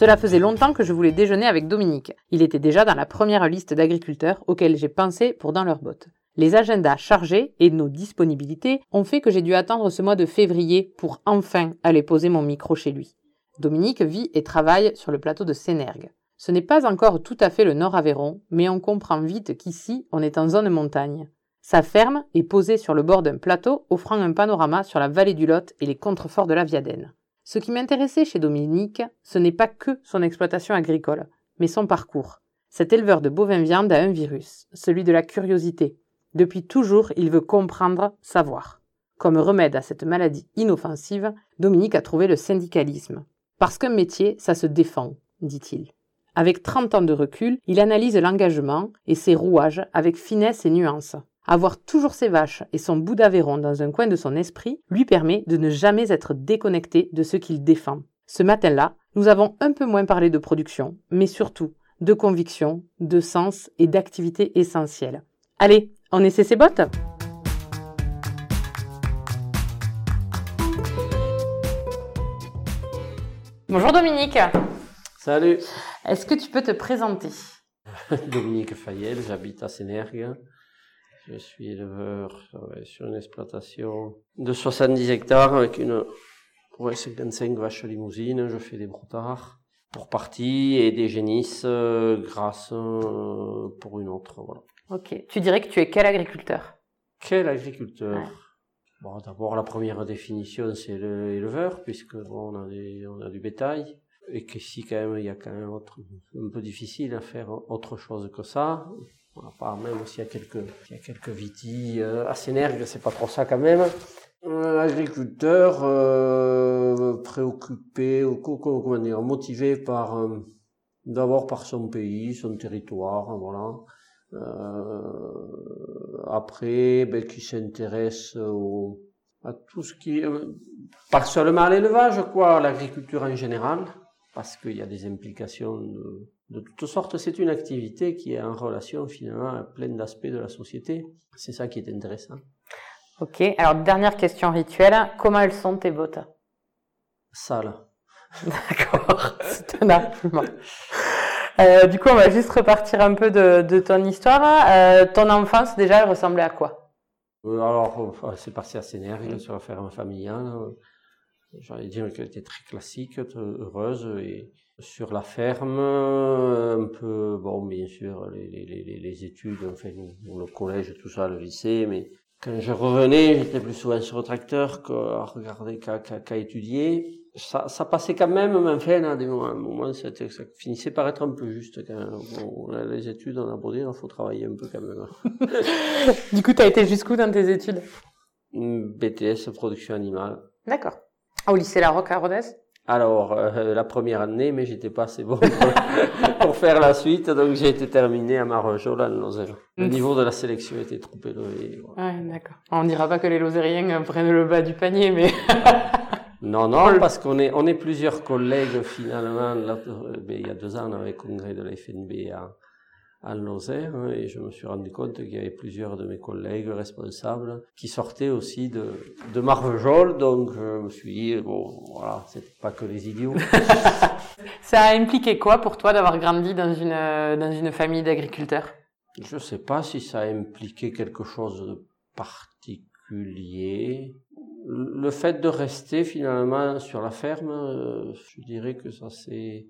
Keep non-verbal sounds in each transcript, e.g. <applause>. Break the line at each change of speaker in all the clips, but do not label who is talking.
Cela faisait longtemps que je voulais déjeuner avec Dominique. Il était déjà dans la première liste d'agriculteurs auxquels j'ai pensé pour dans leurs bottes. Les agendas chargés et nos disponibilités ont fait que j'ai dû attendre ce mois de février pour enfin aller poser mon micro chez lui. Dominique vit et travaille sur le plateau de Sénergue. Ce n'est pas encore tout à fait le Nord Aveyron, mais on comprend vite qu'ici, on est en zone montagne. Sa ferme est posée sur le bord d'un plateau offrant un panorama sur la vallée du Lot et les contreforts de la Viadène. Ce qui m'intéressait chez Dominique, ce n'est pas que son exploitation agricole, mais son parcours. Cet éleveur de bovins viande a un virus, celui de la curiosité. Depuis toujours, il veut comprendre, savoir. Comme remède à cette maladie inoffensive, Dominique a trouvé le syndicalisme. Parce qu'un métier, ça se défend, dit-il. Avec 30 ans de recul, il analyse l'engagement et ses rouages avec finesse et nuance. Avoir toujours ses vaches et son bout d'Aveyron dans un coin de son esprit lui permet de ne jamais être déconnecté de ce qu'il défend. Ce matin-là, nous avons un peu moins parlé de production, mais surtout de conviction, de sens et d'activité essentielle. Allez, on essaie ses bottes Bonjour Dominique.
Salut.
Est-ce que tu peux te présenter? <laughs>
Dominique Fayel, j'habite à Sénergue. Je suis éleveur sur une exploitation de 70 hectares avec une ouais, 55 vaches limousines. Je fais des broutards pour partie et des génisses euh, grasses euh, pour une autre. Voilà.
Ok. Tu dirais que tu es quel agriculteur?
Quel agriculteur? Bon, d'abord la première définition c'est l'éleveur puisque bon, on a on a du bétail et qu'ici quand même il y a quand même autre, un peu difficile à faire autre chose que ça. À part même s'il y a quelques, il y a quelques vitis euh, à Sénergue, c'est pas trop ça quand même. Un agriculteur euh, préoccupé, ou comment dire, motivé par euh, d'abord par son pays, son territoire, voilà. Euh, après, ben, qui s'intéresse au, à tout ce qui, euh, pas seulement à l'élevage, quoi, à l'agriculture en général, parce qu'il y a des implications de, de toutes sortes. C'est une activité qui est en relation finalement à plein d'aspects de la société. C'est ça qui est intéressant.
Ok, alors dernière question rituelle, comment elles sont tes bottes?
Sales. <laughs>
D'accord, c'est un argument. Euh, du coup, on va juste repartir un peu de, de ton histoire. Euh, ton enfance, déjà, elle ressemblait à quoi?
Euh, Alors, euh, c'est parti à Sénère, sur la ferme familiale. J'allais dire qu'elle était très classique, heureuse, et sur la ferme, un peu, bon, bien sûr, les, les, les, les études, enfin, le collège, tout ça, le lycée, mais quand je revenais, j'étais plus souvent sur le tracteur qu'à regarder, qu'à étudier. Ça, ça passait quand même, mais enfin, à des moments, ça, ça finissait par être un peu juste quand bon, les études, on a beau dire, il faut travailler un peu quand même. <laughs>
du coup, tu as été jusqu'où dans tes études?
BTS, production animale.
D'accord. Au lycée La Roque à Rodez?
Alors, euh, la première année, mais j'étais pas assez bon pour, <laughs> faire la suite, donc j'ai été terminé à Marjol, à Lozère. Le mm. niveau de la sélection était trop élevé.
Ouais, d'accord. On dira pas que les Lozériens prennent le bas du panier, mais... <laughs>
non, non, parce qu'on est, on est plusieurs collègues finalement. Là, euh, ben, il y a deux ans, on avait le congrès de la FNB à, à Lozère hein, et je me suis rendu compte qu'il y avait plusieurs de mes collègues responsables qui sortaient aussi de, de Marvejol, donc je me suis dit, bon, voilà, c'était pas que les idiots. <laughs>
Ça a impliqué quoi pour toi d'avoir grandi dans une, dans une famille d'agriculteurs?
Je sais pas si ça a impliqué quelque chose de particulier. Le fait de rester finalement sur la ferme, euh, je dirais que ça s'est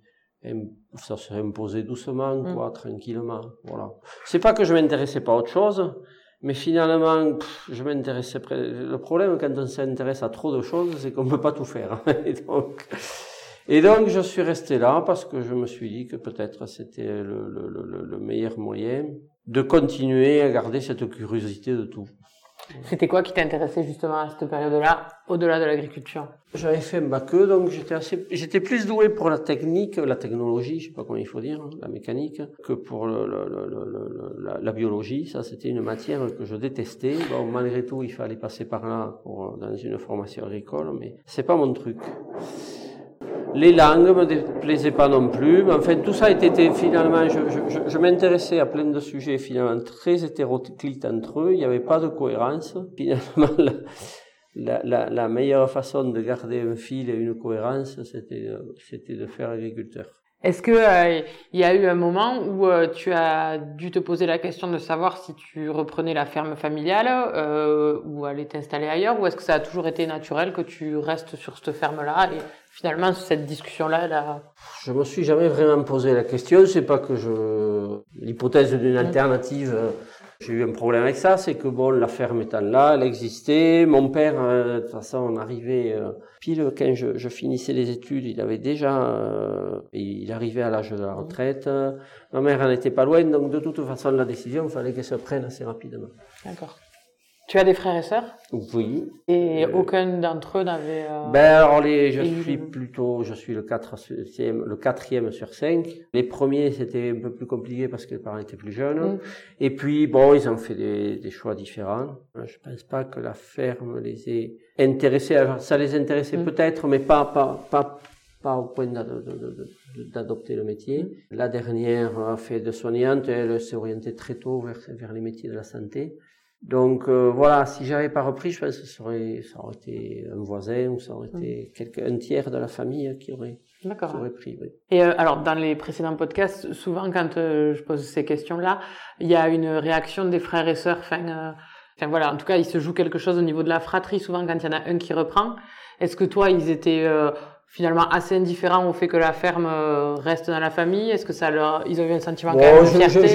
ça s'est imposé doucement, mm. quoi, tranquillement. Voilà. C'est pas que je m'intéressais pas à autre chose, mais finalement, je m'intéressais. Le problème quand on s'intéresse à trop de choses, c'est qu'on peut pas tout faire. <laughs> et donc, et donc, je suis resté là parce que je me suis dit que peut-être c'était le, le, le, le meilleur moyen de continuer à garder cette curiosité de tout.
C'était quoi qui t'intéressait justement à cette période-là, au-delà de l'agriculture?
J'avais fait un bac donc j'étais assez, j'étais plus doué pour la technique, la technologie, je sais pas comment il faut dire, hein, la mécanique, que pour la, biologie. Ça, c'était une matière que je détestais. Malgré tout, il fallait passer par là pour, dans une formation agricole, mais c'est pas mon truc. Les langues me déplaisaient pas non plus. Mais enfin, tout ça était finalement, je, je, je m'intéressais à plein de sujets finalement très hétéroclites entre eux. Il n'y avait pas de cohérence. <laughs> Finalement, la, la, la, meilleure façon de garder un fil et une cohérence, c'était, c'était de faire agriculteur.
Est-ce que euh, il y a eu un moment où euh, tu as dû te poser la question de savoir si tu reprenais la ferme familiale euh, ou aller t'installer ailleurs, ou est-ce que ça a toujours été naturel que tu restes sur cette ferme-là et finalement cette discussion-là, là...
Je me suis jamais vraiment posé la question. C'est pas que je l'hypothèse d'une alternative j'ai eu un problème avec ça, c'est que bon, la ferme étant là, elle existait. Mon père, euh, de toute façon, on arrivait euh, pile quand je, je, finissais les études, il avait déjà, euh, il arrivait à l'âge de la retraite. Ma mère en était pas loin, donc de toute façon, la décision, il fallait qu'elle se prenne assez rapidement.
D'accord. Tu as des frères et sœurs?
Oui.
Et euh, aucun d'entre eux n'avait. Euh,
ben alors les, je suis plutôt, je suis le quatrième, le quatrième sur cinq. Les premiers c'était un peu plus compliqué parce que les parents étaient plus jeunes. Mm. Et puis bon, ils ont fait des, des, choix différents. Je pense pas que la ferme les ait intéressés. Alors ça les intéressait mm. peut-être, mais pas pas pas pas au point d'adopter le métier. Mm. La dernière a fait de soignante, elle s'est orientée très tôt vers, vers les métiers de la santé. Donc euh, voilà, si j'avais pas repris, je pense que ça aurait, ça aurait été un voisin ou ça aurait été quelqu'un, un tiers de la famille qui aurait, qui aurait pris. Oui.
Et euh, alors dans les précédents podcasts, souvent quand euh, je pose ces questions-là, il y a une réaction des frères et sœurs. Enfin, enfin voilà, en tout cas, il se joue quelque chose au niveau de la fratrie. Souvent quand il y en a un qui reprend, est-ce que toi, ils étaient finalement assez indifférents au fait que la ferme euh, reste dans la famille? Est-ce que ça leur, ils ont eu un sentiment quand même de fierté?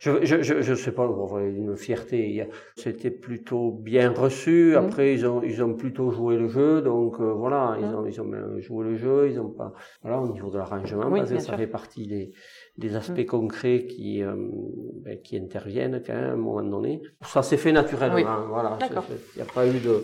je, je, je, je, sais pas, une fierté. C'était plutôt bien reçu. Mmh. Après, ils ont, ils ont plutôt joué le jeu. Donc euh, voilà, ils mmh. ont, ils ont joué le jeu. Ils ont pas, voilà, au niveau de l'arrangement, parce que ça fait partie des, des aspects mmh. concrets qui, euh, ben, qui interviennent quand même à un moment donné. Ça s'est fait naturellement. Voilà, il n'y a pas eu de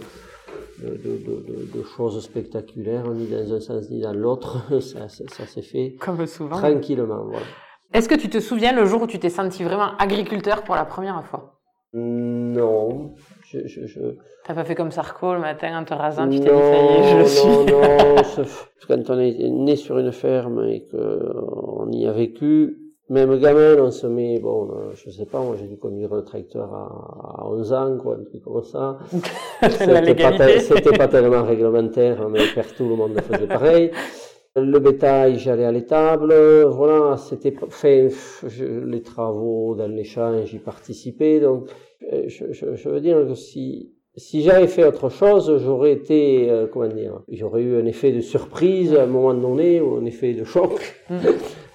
de, de, de, de, choses spectaculaires, ni dans un sens ni dans l'autre. <laughs> Ça, ça, ça s'est fait
Comme souvent.
tranquillement. Voilà.
Est-ce que tu te souviens le jour où tu t'es senti vraiment agriculteur pour la première fois?
Non. Je, je, je...
T'as pas fait comme Sarko le matin en te rasant, tu t'es dit ça y est, je le suis.
Non, non, <laughs> quand on est né sur une ferme et qu'on y a vécu, même gamin, on se met, bon, euh, je sais pas, moi j'ai dû conduire le tracteur à, à 11 ans, quoi, un truc comme ça. <laughs>
C'était
pas, pas, tellement réglementaire, mais faire tout le monde faisait pareil. Le bétail, j'allais à l'étable, voilà, c'était fait, les travaux dans les champs, j'y participais, donc euh, je, je, je veux dire que si si j'avais fait autre chose, j'aurais été, euh, comment dire, j'aurais eu un effet de surprise à un moment donné, ou un effet de choc. Mm.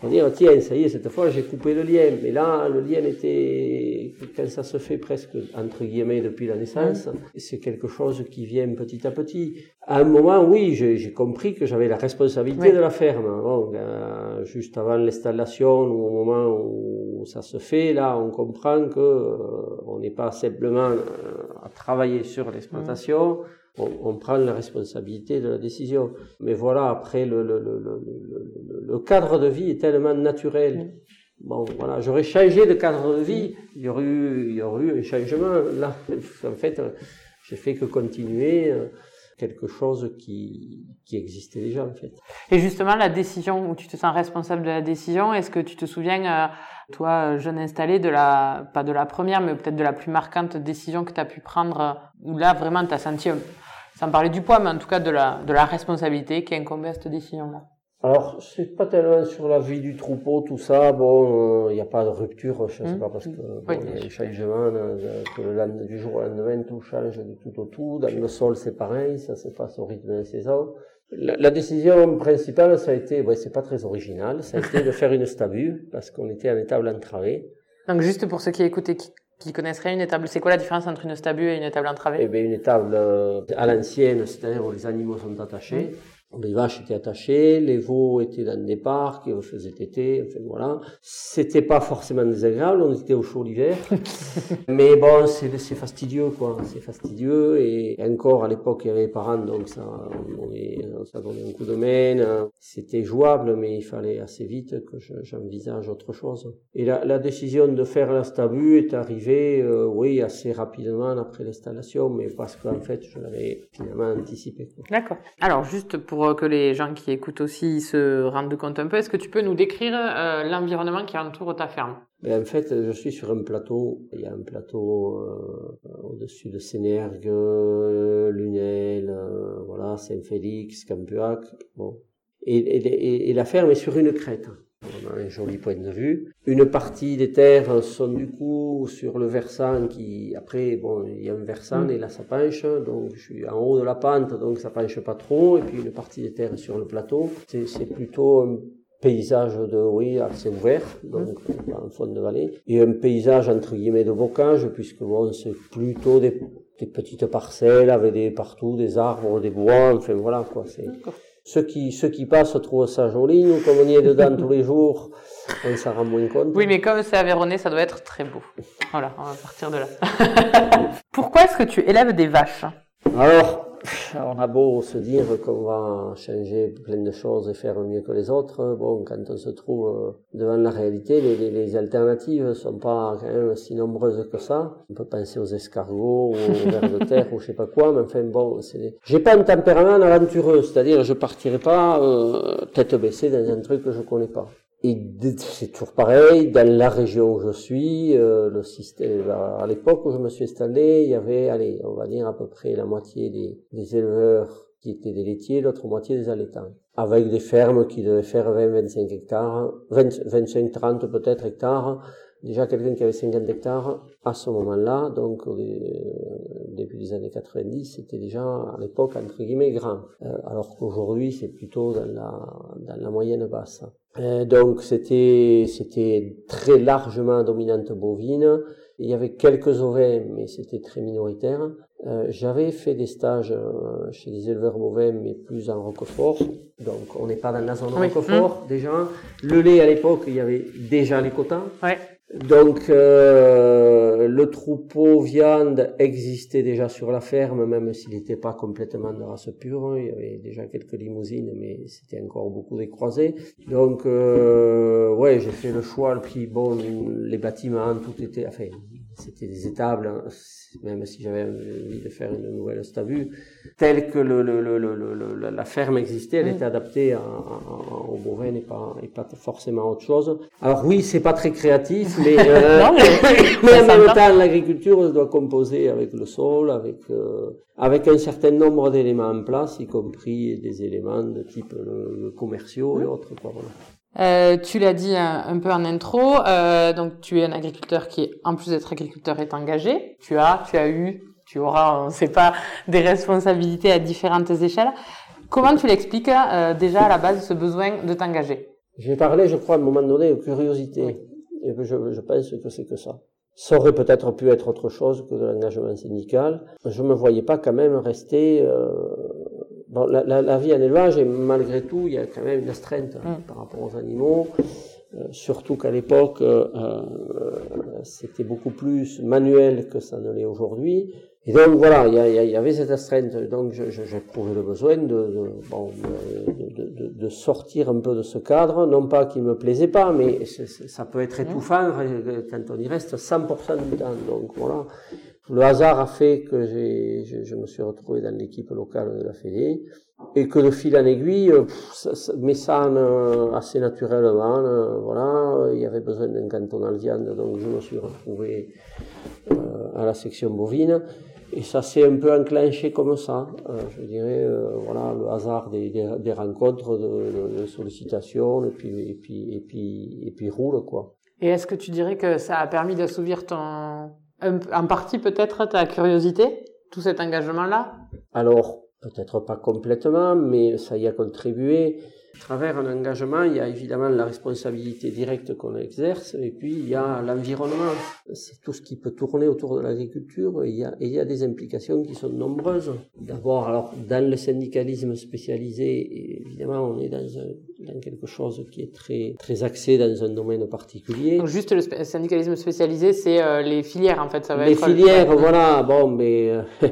On dire, tiens, ça y est, cette fois j'ai coupé le lien. Mais là, le lien était, quand ça se fait presque, entre guillemets, depuis la naissance, c'est quelque chose qui vient petit à petit. À un moment, oui, j'ai compris que j'avais la responsabilité de la ferme. Bon, euh, juste avant l'installation, ou au moment où ça se fait, là, on comprend que euh, on n'est pas simplement euh, à travailler sur l'exploitation, on, on, prend la responsabilité de la décision. Mais voilà, après, le, le, le, le cadre de vie est tellement naturel. Bon, voilà, j'aurais changé de cadre de vie, il y aurait eu, il y aurait eu un changement. Là, en fait, j'ai fait que continuer euh, quelque chose qui, qui existait déjà, en fait.
Et justement, la décision, où tu te sens responsable de la décision, est-ce que tu te souviens, euh, toi, jeune installé, de la, pas de la première, mais peut-être de la plus marquante décision que tu as pu prendre, où là, vraiment, tu as senti sans parler du poids, mais en tout cas de la, de la responsabilité qui incombait à cette décision-là
alors, c'est pas tellement sur la vie du troupeau, tout ça. Bon, il euh, n'y a pas de rupture, je sais mmh. pas, parce que bon, y a des changements, euh, que le du jour au lendemain, tout change du tout au tout. Dans le sol, c'est pareil, ça se passe au rythme des saisons. La, la, décision principale, ça a été, ouais, c'est pas très original, ça a été de faire une stabu, parce qu'on était en étable entravée.
Donc, juste pour ceux qui écoutent et qui qui connaisseraient une étable. C'est quoi la différence entre une stabu et une étable entravée?
Eh bien, une étable euh, à l'ancienne, c'est-à-dire où les animaux sont attachés. Les vaches étaient attachées, les veaux étaient dans des parcs, ils faisaient téter, enfin voilà. C'était pas forcément désagréable, on était au chaud l'hiver. <laughs> Mais bon, c'est, fastidieux, quoi. C'est fastidieux. Et encore, à l'époque, il y avait les parents, donc ça, on, ça donnait un coup de main. C'était jouable, mais il fallait assez vite que j'envisage autre chose. Et la, la, décision de faire l'instabu est arrivée, euh, oui, assez rapidement après l'installation, mais parce qu'en fait, je l'avais finalement anticipé.
D'accord. Alors, juste pour pour que les gens qui écoutent aussi se rendent compte un peu, est-ce que tu peux nous décrire euh, l'environnement qui entoure ta ferme?
Ben, En fait, je suis sur un plateau. Il y a un plateau euh, au-dessus de Sénergue, Lunel, euh, voilà, Saint-Félix, Campuac. Bon. Et, la ferme est sur une crête. On a un joli point de vue. Une partie des terres sont du coup sur le versant qui, après, bon, il y a un versant mm. et là ça penche, donc je suis en haut de la pente, donc ça penche pas trop, et puis une partie des terres sur le plateau. C'est plutôt un paysage de, oui, assez ouvert, donc mm. en fond de vallée, et un paysage entre guillemets de bocage, puisque bon, c'est plutôt des, des petites parcelles avec des, partout des arbres, des bois, enfin voilà quoi. C'est, ceux qui, ceux qui passent trouvent ça joli. Nous, comme on y est dedans tous les jours, on s'en rend moins compte.
Oui, mais comme c'est Aveyronais, ça doit être très beau. Voilà, on va partir de là. <laughs> Pourquoi est-ce que tu élèves des vaches?
Alors, on a beau se dire qu'on va changer plein de choses et faire mieux que les autres, bon, quand on se trouve euh, devant la réalité, les, les, les alternatives sont pas quand même si nombreuses que ça. On peut penser aux escargots, aux <laughs> vers de terre, ou je sais pas quoi, mais enfin bon, c'est. J'ai pas un tempérament aventureux, c'est-à-dire je partirai pas euh, tête baissée dans un truc que je connais pas. Et c'est toujours pareil, dans la région où je suis, euh, le système, à l'époque où je me suis installé, il y avait, allez, on va dire à peu près la moitié des, des éleveurs qui étaient des laitiers, l'autre moitié des allaitants. Avec des fermes qui devaient faire 20-25 hectares, 25-30 peut-être hectares, déjà quelqu'un qui avait 50 hectares à ce moment-là, donc au début des années 90, c'était déjà à l'époque entre guillemets grand, euh, alors qu'aujourd'hui c'est plutôt dans la, dans la moyenne basse. Euh, donc c'était c'était très largement dominante bovine. Il y avait quelques ovins, mais c'était très minoritaire. Euh, J'avais fait des stages euh, chez des éleveurs bovins, mais plus en Roquefort. Donc on n'est pas dans la zone Roquefort mmh. déjà. Le lait à l'époque, il y avait déjà les quotas.
Ouais.
Donc euh, le troupeau viande existait déjà sur la ferme, même s'il n'était pas complètement de race pure. Il y avait déjà quelques limousines, mais c'était encore beaucoup des croisés. Donc euh, ouais, j'ai fait le choix. Puis bon, les bâtiments, tout était, enfin, c'était des étables, hein, même si j'avais envie de faire une nouvelle stabu, telle que le, le, le, la ferme existait, elle était adaptée au bovin et pas, et pas forcément autre chose. Alors oui, c'est pas très créatif, mais, <laughs> euh, <laughs> mais, en même temps, l'agriculture doit composer avec le sol, avec, euh, avec un certain nombre d'éléments en place, y compris des éléments de type commerciaux et autres. Quoi, voilà.
Euh, tu l'as dit un, peu en intro, euh, donc tu es un agriculteur qui, en plus d'être agriculteur, est engagé. Tu as, tu as eu, tu auras, on ne sait pas, des responsabilités à différentes échelles. Comment tu l'expliques euh, déjà à la base ce besoin de t'engager?
J'ai parlé, je crois, à un moment donné, de curiosité. Et je, je pense que c'est que ça. Ça aurait peut-être pu être autre chose que de l'engagement syndical. Je me voyais pas quand même rester euh, bon, la, la, la, vie en élevage, et malgré tout, il y a quand même une astreinte mm. par rapport aux animaux. Euh, surtout qu'à l'époque, euh, euh, c'était beaucoup plus manuel que ça ne l'est aujourd'hui. Et donc voilà, il y, a, il y, avait cette astreinte. Donc j'ai prouvé le besoin de, de, bon, de, de, de, sortir un peu de ce cadre. Non pas qu'il me plaisait pas, mais ça peut être étouffant quand on y reste 100% du temps. Donc voilà, le hasard a fait que je, me suis retrouvé dans l'équipe locale de la Fédé et que de fil en aiguille, ça, ça, mais ça assez naturellement, euh, voilà, il y avait besoin d'un canton viande, donc je me suis retrouvé euh, à la section bovine. Et ça s'est un peu enclenché comme ça, euh, je dirais, euh, voilà, le hasard des, des, des rencontres, de, de, sollicitations, et puis, et puis, et puis, et puis roule, quoi.
Et est-ce que tu dirais que ça a permis d'assouvir ton, en partie peut-être ta curiosité, tout cet engagement-là?
Alors, peut-être pas complètement, mais ça y a contribué. À travers un engagement, il y a évidemment la responsabilité directe qu'on exerce, et puis il y a l'environnement. C'est tout ce qui peut tourner autour de l'agriculture, et il y a, et il y a des implications qui sont nombreuses. D'abord, alors, dans le syndicalisme spécialisé, évidemment, on est dans, un, dans quelque chose qui est très, très axé dans un domaine particulier.
Donc juste le syndicalisme spécialisé, c'est euh, les filières, en fait, ça va
les
être...
filières, voilà, bon, mais... Euh, <laughs>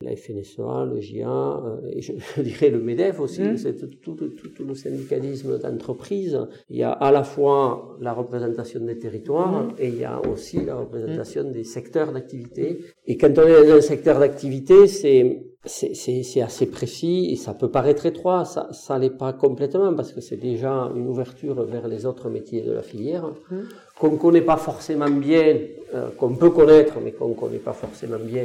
la FNSEA, le GIA, euh, et je, <laughs> je, dirais le MEDEF aussi, mmh. c'est tout, tout, tout, tout, le syndicalisme d'entreprise. Il y a à la fois la représentation des territoires mmh. et il y a aussi la représentation mmh. des secteurs d'activité. Et quand on est dans un secteur d'activité, c'est c'est assez précis et ça peut paraître étroit, ça ça l'est pas complètement parce que c'est déjà une ouverture vers les autres métiers de la filière qu'on connaît pas forcément bien, euh, qu'on peut connaître mais qu'on connaît pas forcément bien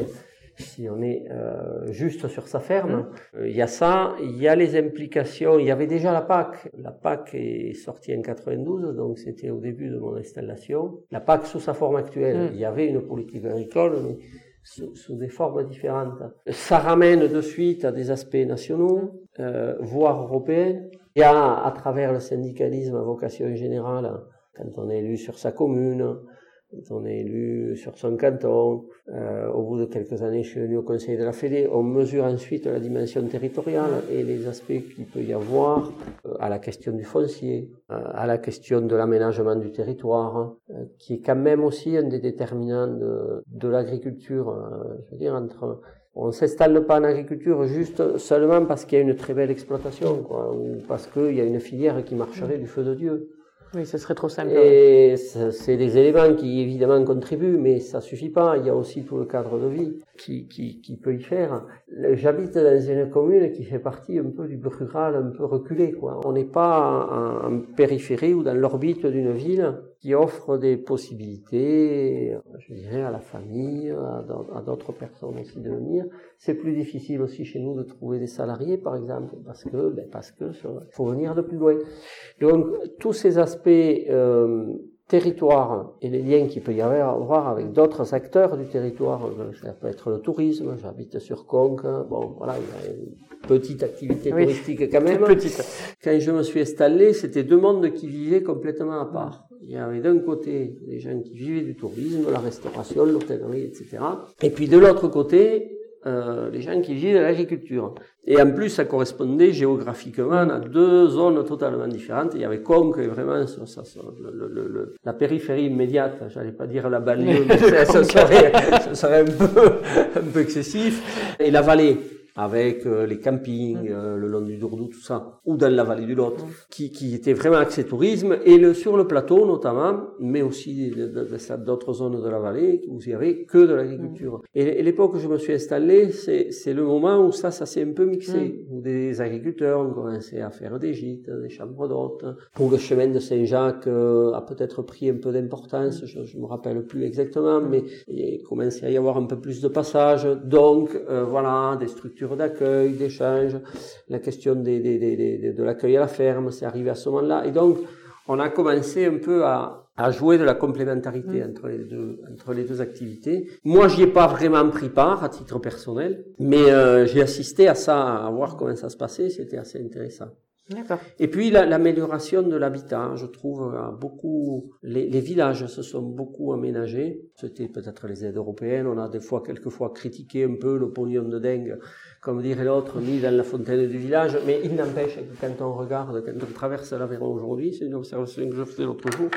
si on est euh, juste sur sa ferme. Mmh. Euh, il y a ça, il y a les implications. Il y avait déjà la PAC. La PAC est sortie en 92, donc c'était au début de mon installation. La PAC sous sa forme actuelle. Mmh. Il y avait une politique agricole, mais sous, sous, des formes différentes. Ça ramène de suite à des aspects nationaux, euh, voire européens. Il y a, à travers le syndicalisme à vocation générale, quand on est élu sur sa commune, on est élu sur son canton. Euh, au bout de quelques années, je suis venu au Conseil de la Fédé. On mesure ensuite la dimension territoriale et les aspects qu'il peut y avoir euh, à la question du foncier, euh, à la question de l'aménagement du territoire, qui est quand même aussi un des déterminants de, l'agriculture. Je veux dire, on s'installe pas en agriculture juste seulement parce qu'il y a une très belle exploitation, ou parce qu'il y a une filière qui marcherait du feu de Dieu.
Oui, ce serait trop simple.
Et c'est des éléments qui évidemment contribuent, mais ça suffit pas. Il y a aussi tout le cadre de vie qui, qui, qui peut y faire. J'habite dans une commune qui fait partie un peu du rural, un peu reculé. Quoi. On n'est pas en, en, périphérie ou dans l'orbite d'une ville qui offre des possibilités, je dirais, à la famille, à d'autres personnes aussi de venir. C'est plus difficile aussi chez nous de trouver des salariés, par exemple, parce que, ben parce que faut venir de plus loin. Donc tous ces aspects euh, territoire et les liens qu'il peut y avoir avec d'autres acteurs du territoire, ça peut être le tourisme, j'habite sur Conques, bon voilà, il y a petite activité oui, touristique quand même.
Petite.
Quand je me suis installé, c'était deux mondes qui vivaient complètement à part. Il y avait d'un côté des gens qui vivaient du tourisme, la restauration, l'hôtellerie, etc. Et puis de l'autre côté, euh, les gens qui vivaient de l'agriculture. Et en plus, ça correspondait géographiquement à deux zones totalement différentes. Il y avait Conques, et vraiment, ça, ça, ça, le, le, le, la périphérie immédiate, j'allais pas dire la banlieue, <laughs> mais ça, ça, serait, ça serait un peu, un peu excessif. Et la vallée, avec euh, les campings euh, le long du Dourdou, tout ça, ou dans la vallée du Lot, qui, qui était vraiment axé tourisme, et le, sur le plateau notamment, mais aussi d'autres zones de la vallée où il n'y avait que de l'agriculture. Et, et l'époque où je me suis installé, c'est le moment où ça, ça s'est un peu mixé, où des agriculteurs ont commencé à faire des gîtes, des chambres d'hôtes, où le chemin de Saint-Jacques euh, a peut-être pris un peu d'importance, je, je me rappelle plus exactement, mais il commençait à y avoir un peu plus de passages, donc euh, voilà, des structures d'accueil, d'échange, la question des, des, des, de l'accueil à la ferme, c'est arrivé à ce moment-là. Et donc, on a commencé un peu à, à jouer de la complémentarité mmh. entre les deux entre les deux activités. Moi, j'y ai pas vraiment pris part à titre personnel, mais euh, j'ai assisté à ça, à voir comment ça se passait. C'était assez intéressant. Et puis l'amélioration la, de l'habitat, je trouve, beaucoup. Les, les, villages se sont beaucoup aménagés. C'était peut-être les aides européennes. On a des fois, quelquefois, critiqué un peu le pognon de dingue comme dirait l'autre, mis dans la fontaine du village, mais il n'empêche que quand on regarde, quand on traverse l'Aveyron aujourd'hui, c'est une observation que je faisais l'autre jour,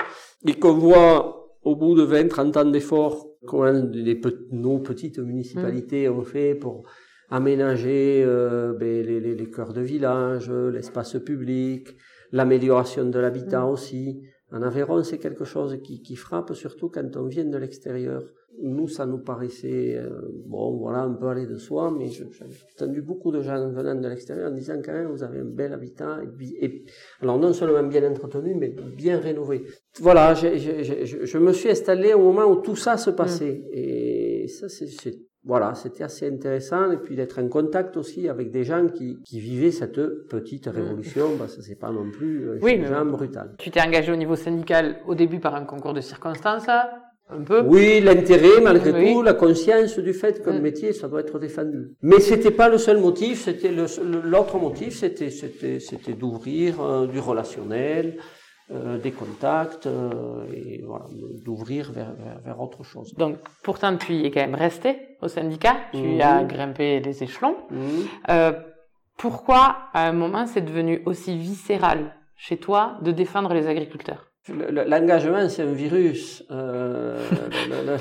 et qu'on voit au bout de 20, 30 ans d'efforts, comment les, nos petites municipalités mmh. ont fait pour aménager euh, ben, les, les, les, cœurs de village, l'espace public, l'amélioration de l'habitat mmh. aussi. En Aveyron, c'est quelque chose qui, qui frappe surtout quand on vient de l'extérieur nous, ça nous paraissait, euh, bon, voilà, un peu aller de soi, mais j'ai entendu beaucoup de gens venant de l'extérieur en disant quand même, vous avez un bel habitat, et, et alors non seulement bien entretenu, mais bien rénové. Voilà, je, je me suis installé au moment où tout ça se passait, mmh. et ça, c'est, voilà, c'était assez intéressant, et puis d'être en contact aussi avec des gens qui, qui vivaient cette petite révolution, mmh. parce que c'est pas non plus euh,
oui,
brutal.
Tu t'es engagé au niveau syndical au début par un concours de circonstances, un peu?
Oui, l'intérêt malgré tout, la conscience du fait que le mm. métier, ça doit être défendu. Mais c'était pas le seul motif, c'était l'autre motif, c'était c'était c'était d'ouvrir euh, du relationnel, des contacts euh, et voilà, d'ouvrir vers, vers, autre chose.
Donc pourtant tu y es quand même resté au syndicat, tu mm. as grimpé les échelons. Mm. pourquoi à un moment c'est devenu aussi viscéral chez toi de défendre les agriculteurs?
L'engagement, c'est un virus. Euh, <laughs>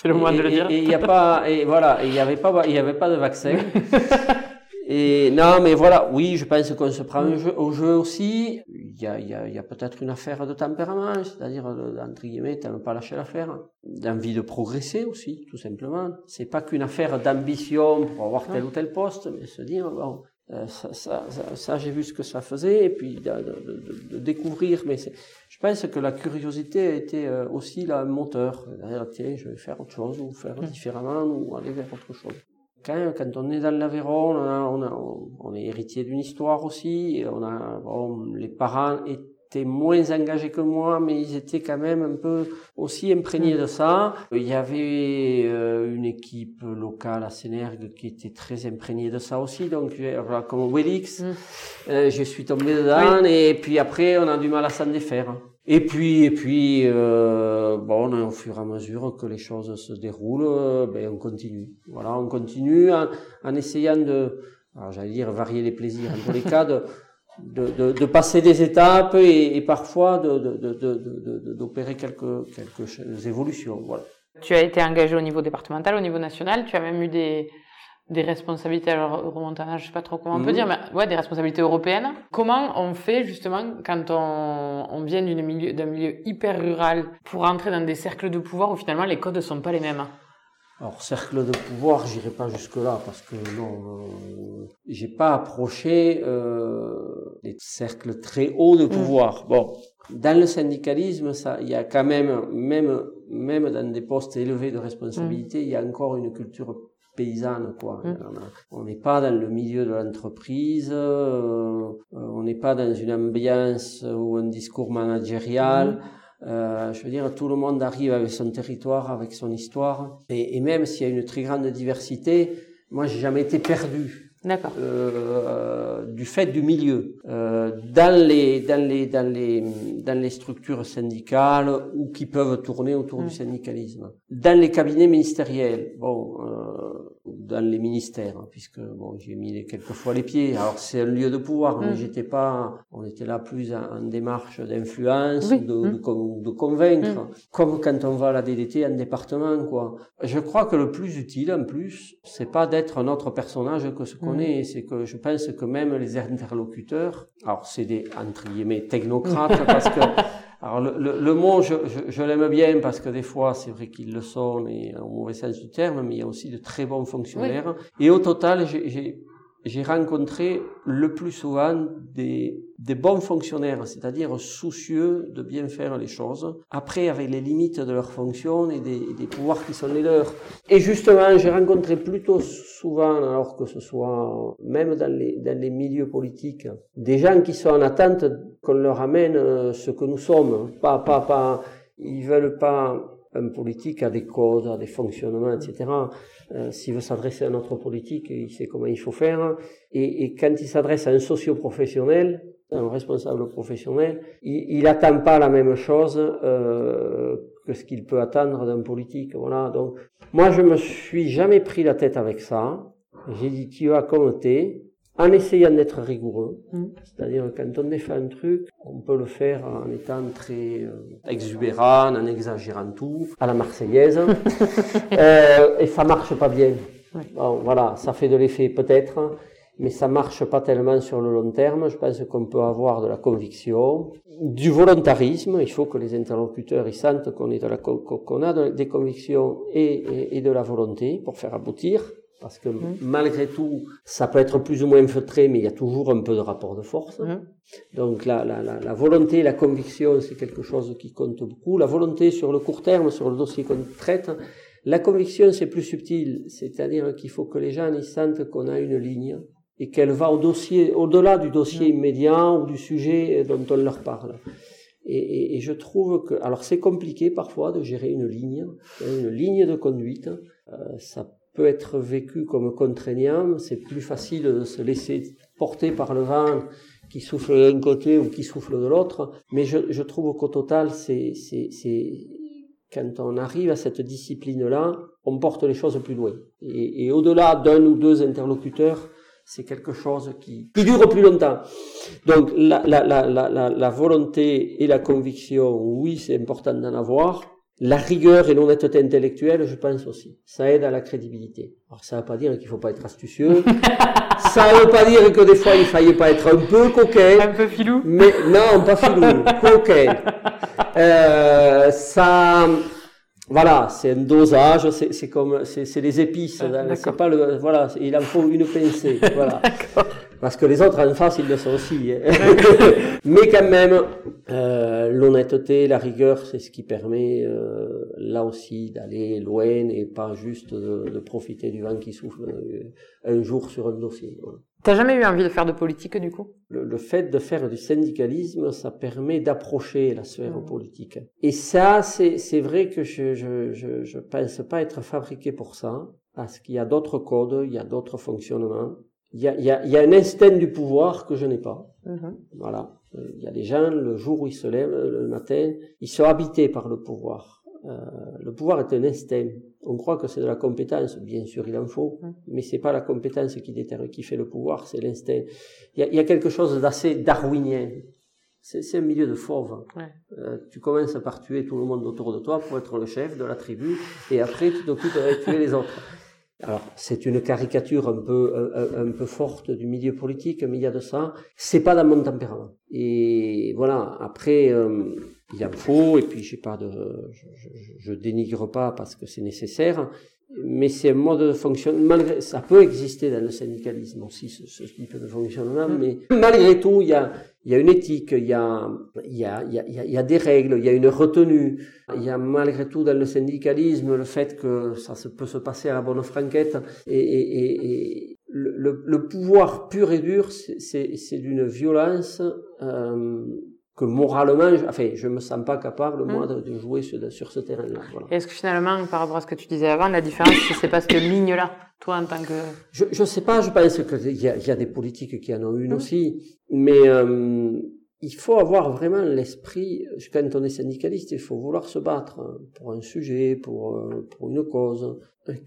c'est le moins de le dire.
Et il n'y a pas, et voilà, il n'y avait pas, il y avait pas de vaccin. <laughs> et non, mais voilà, oui, je pense qu'on se prend au jeu aussi. Il y a, il y a, il y a peut-être une affaire de tempérament, c'est-à-dire, entre guillemets, t'aimes pas lâcher l'affaire. D'envie de progresser aussi, tout simplement. C'est pas qu'une affaire d'ambition pour avoir tel ou tel poste, mais se dire, bon, euh, ça, ça, ça, j'ai vu ce que ça faisait, et puis de, de, de, découvrir. Mais je pense que la curiosité a été euh, aussi là, un moteur. Tiens, je vais faire autre chose, ou faire mmh. différemment, ou aller vers autre chose. Quand, quand on est dans l'Aveyron, on, on, on, est héritier d'une histoire aussi. On a bon, les parents étaient moins engagés que moi, mais ils étaient quand même un peu aussi imprégnés de ça. Il y avait euh, une équipe locale à Sénergue qui était très imprégnée de ça aussi, donc comme Wellix, mm. euh, je suis tombé dedans, et puis après on a du mal à s'en défaire. Et puis, et puis, euh, bon, au fur et à mesure que les choses se déroulent, ben, on continue. Voilà, on continue en, en essayant de, j'allais dire, varier les plaisirs. En tous les cas, de, de, de, de, passer des étapes et, et parfois d'opérer quelques, quelques évolutions. Voilà.
Tu as été engagé au niveau départemental, au niveau national, tu as même eu des, des responsabilités, alors je sais pas trop comment on peut mhm. dire, mais ouais, des responsabilités européennes. Comment on fait justement quand on, on vient d'un milieu, d'un milieu hyper rural pour entrer dans des cercles de pouvoir où finalement les codes sont pas les mêmes?
Alors cercle de pouvoir, j'irai pas jusque là parce que non, euh, j'ai pas approché euh, des cercles très hauts de mm. pouvoir. Bon, dans le syndicalisme, ça, il y a quand même, même, même dans des postes élevés de responsabilité, mm. il y a encore une culture paysanne quoi. Mm. On n'est pas dans le milieu de l'entreprise, euh, on n'est pas dans une ambiance ou un discours managérial. Euh, je veux dire, tout le monde arrive avec son territoire, avec son histoire. Et, et même s'il y a une très grande diversité, moi, j'ai jamais été perdu. Euh, du fait du milieu, euh, dans les dans les dans les dans les structures syndicales ou qui peuvent tourner autour du mm. syndicalisme, dans les cabinets ministériels, bon, euh, dans les ministères, hein, puisque bon, j'ai mis les, quelquefois les pieds. Alors c'est un lieu de pouvoir, mais mm. j'étais pas, on était là plus en, démarche d'influence, de, de, mm. de, convaincre, mm. comme quand on va à la DDT en département, quoi. Je crois que le plus utile, en plus, c'est pas d'être un autre personnage que ce qu'on est, c'est que je pense que même les interlocuteurs, alors c'est des entre guillemets technocrates <laughs> parce que alors le, le, mot, je, je, l'aime bien parce que des fois, c'est vrai qu'ils le sont, et au mauvais sens du terme, mais il y a aussi de très bons fonctionnaires. Et au total, j'ai rencontré le plus souvent des, des bons fonctionnaires, c'est-à-dire soucieux de bien faire les choses, après avec les limites de leur fonction et des, des pouvoirs qui sont les leurs. Et justement, j'ai rencontré plutôt souvent, alors que ce soit même dans les, dans les milieux politiques, des gens qui sont en attente qu'on leur amène euh, ce que nous sommes. Pas, pas, pas, ils veulent pas un politique à des causes, à des fonctionnements, etc. Euh, s'il veut s'adresser à notre politique, il sait comment il faut faire. Et, et quand il s'adresse à un socio-professionnel, un responsable professionnel, il, il attend pas la même chose euh, que ce qu'il peut attendre d'un politique. Voilà. Donc, moi, je me suis jamais pris la tête avec ça. J'ai dit, tu vas compter en essayant d'être rigoureux. Mm. C'est-à-dire quand on défait un truc, on peut le faire en étant très euh, exubérant, en exagérant tout, à la marseillaise. <laughs> euh, et ça marche pas bien. Bon, voilà, ça fait de l'effet peut-être, mais ça marche pas tellement sur le long terme. Je pense qu'on peut avoir de la conviction, du volontarisme. Il faut que les interlocuteurs ils sentent qu'on est de la, qu'on a des convictions et, et de la volonté pour faire aboutir parce que mmh. malgré tout, ça peut être plus ou moins feutré, mais il y a toujours un peu de rapport de force. Mmh. Donc la, la, la, la, volonté, la conviction, c'est quelque chose qui compte beaucoup. La volonté sur le court terme, sur le dossier qu'on traite, la conviction, c'est plus subtil, c'est-à-dire qu'il faut que les gens ils sentent qu'on a une ligne et qu'elle va au dossier, au-delà du dossier immédiat ou du sujet dont on leur parle. Et, et, je trouve que, alors c'est compliqué parfois de gérer une ligne, une ligne de conduite. Euh, ça peut être vécu comme contraignant. C'est plus facile de se laisser porter par le vent qui souffle d'un côté ou qui souffle de l'autre. Mais je, je trouve qu'au total, c'est, c'est, c'est quand on arrive à cette discipline-là, on porte les choses plus loin. Et, et au-delà d'un ou deux interlocuteurs, c'est quelque chose qui, qui dure plus longtemps. Donc la, la, la, la, la volonté et la conviction, oui, c'est important d'en avoir. La rigueur et l'honnêteté intellectuelle, je pense aussi. Ça aide à la crédibilité. Alors ça ne veut pas dire qu'il faut pas être astucieux. <laughs> ça ne veut pas dire que des fois il faille pas être un peu coquin.
Un peu filou.
Mais non, pas filou, coquin. <laughs> Euh, ça, voilà, c'est un dosage, c'est comme, c'est les épices. Ah, c'est pas le, voilà, il en faut une pincée. <laughs> Voilà. Parce que les autres en face, ils le sont aussi. Hein. <laughs> Mais quand même, euh, l'honnêteté, la rigueur, c'est ce qui permet euh, là aussi d'aller loin et pas juste de, de, profiter du vent qui souffle euh, un jour sur un dossier. Voilà.
T'as jamais eu envie de faire de politique du coup?
Le, le, fait de faire du syndicalisme, ça permet d'approcher la sphère mmh. politique. Et ça, c'est vrai que je, je, je, je pense pas être fabriqué pour ça, parce qu'il y a d'autres codes, il y a d'autres fonctionnements. Il y a, il y, a, il y a un instinct du pouvoir que je n'ai pas. Mmh. Voilà. Il y a des gens, le jour où ils se lèvent, le matin, ils sont habités par le pouvoir. Euh, le pouvoir est un instinct. On croit que c'est de la compétence, bien sûr il en faut, mm. mais c'est pas la compétence qui détermine, qui fait le pouvoir, c'est l'instinct. Il y a, il y a quelque chose d'assez darwinien. C'est un milieu de fauve. Ouais. Euh, tu commences par tuer tout le monde autour de toi pour être le chef de la tribu, et après tu t'occupes de tuer les autres. Alors, c'est une caricature un peu, un, un, peu forte du milieu politique, mais il y a de ça. C'est pas dans mon tempérament. Et voilà. Après, euh, il en faut, et puis j'ai pas de, je, je, je, dénigre pas parce que c'est nécessaire, mais c'est un mode de fonctionnement, malgré, ça peut exister dans le syndicalisme aussi, ce, ce type de fonctionnement, mm. mais malgré tout, il y a, il y a une éthique, il y a, il y a, il y a, il y a des règles, il y a une retenue, il y a malgré tout dans le syndicalisme le fait que ça se, peut se passer à la bonne franquette, et, et, et, et le, le, pouvoir pur et dur, c'est d'une violence euh, que moralement, je, enfin, je me sens pas capable, moi, de, de jouer sur, sur ce terrain-là. Voilà.
Est-ce que finalement, par rapport à ce que tu disais avant, la différence, c'est pas cette ligne-là, toi, en tant que...
Je, je sais pas, je pense qu'il y a, y a des politiques qui en ont une mmh. aussi, mais euh, il faut avoir vraiment l'esprit, quand on est syndicaliste, il faut vouloir se battre pour un sujet, pour, euh, pour une cause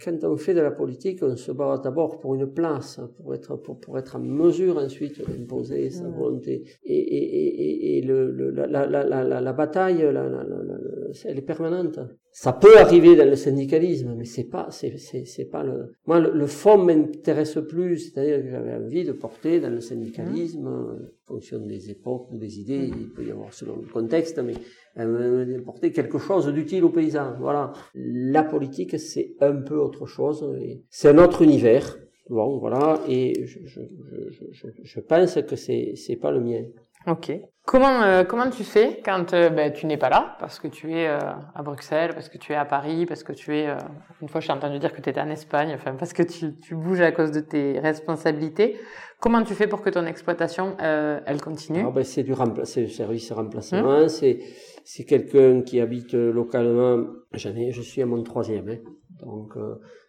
quand on fait de la politique, on se bat d'abord pour une place, pour être, pour, pour être en mesure ensuite d'imposer sa volonté. Et, et, et, et le, le, la, la, la, la, la bataille, la, la, la, elle est permanente. Ça peut arriver dans le syndicalisme, mais c'est pas, c'est pas le. Moi, le, le fond m'intéresse plus, c'est-à-dire que j'avais envie de porter dans le syndicalisme, en fonction des époques ou des idées, il peut y avoir selon le contexte, mais euh, porter quelque chose d'utile aux paysans. Voilà. La politique, c'est un peu autre chose. C'est un autre univers. Bon, voilà. Et je, je, je, je pense que c'est c'est pas le mien.
Ok. Comment euh, comment tu fais quand euh, ben, tu n'es pas là parce que tu es euh, à Bruxelles, parce que tu es à Paris, parce que tu es une fois j'ai entendu dire que tu étais en Espagne, enfin parce que tu, tu bouges à cause de tes responsabilités. Comment tu fais pour que ton exploitation elle continue
ah ben, c'est du remplacement, c'est service remplacement, c'est c'est quelqu'un qui habite localement. J'en ai, je suis à mon troisième, hein. donc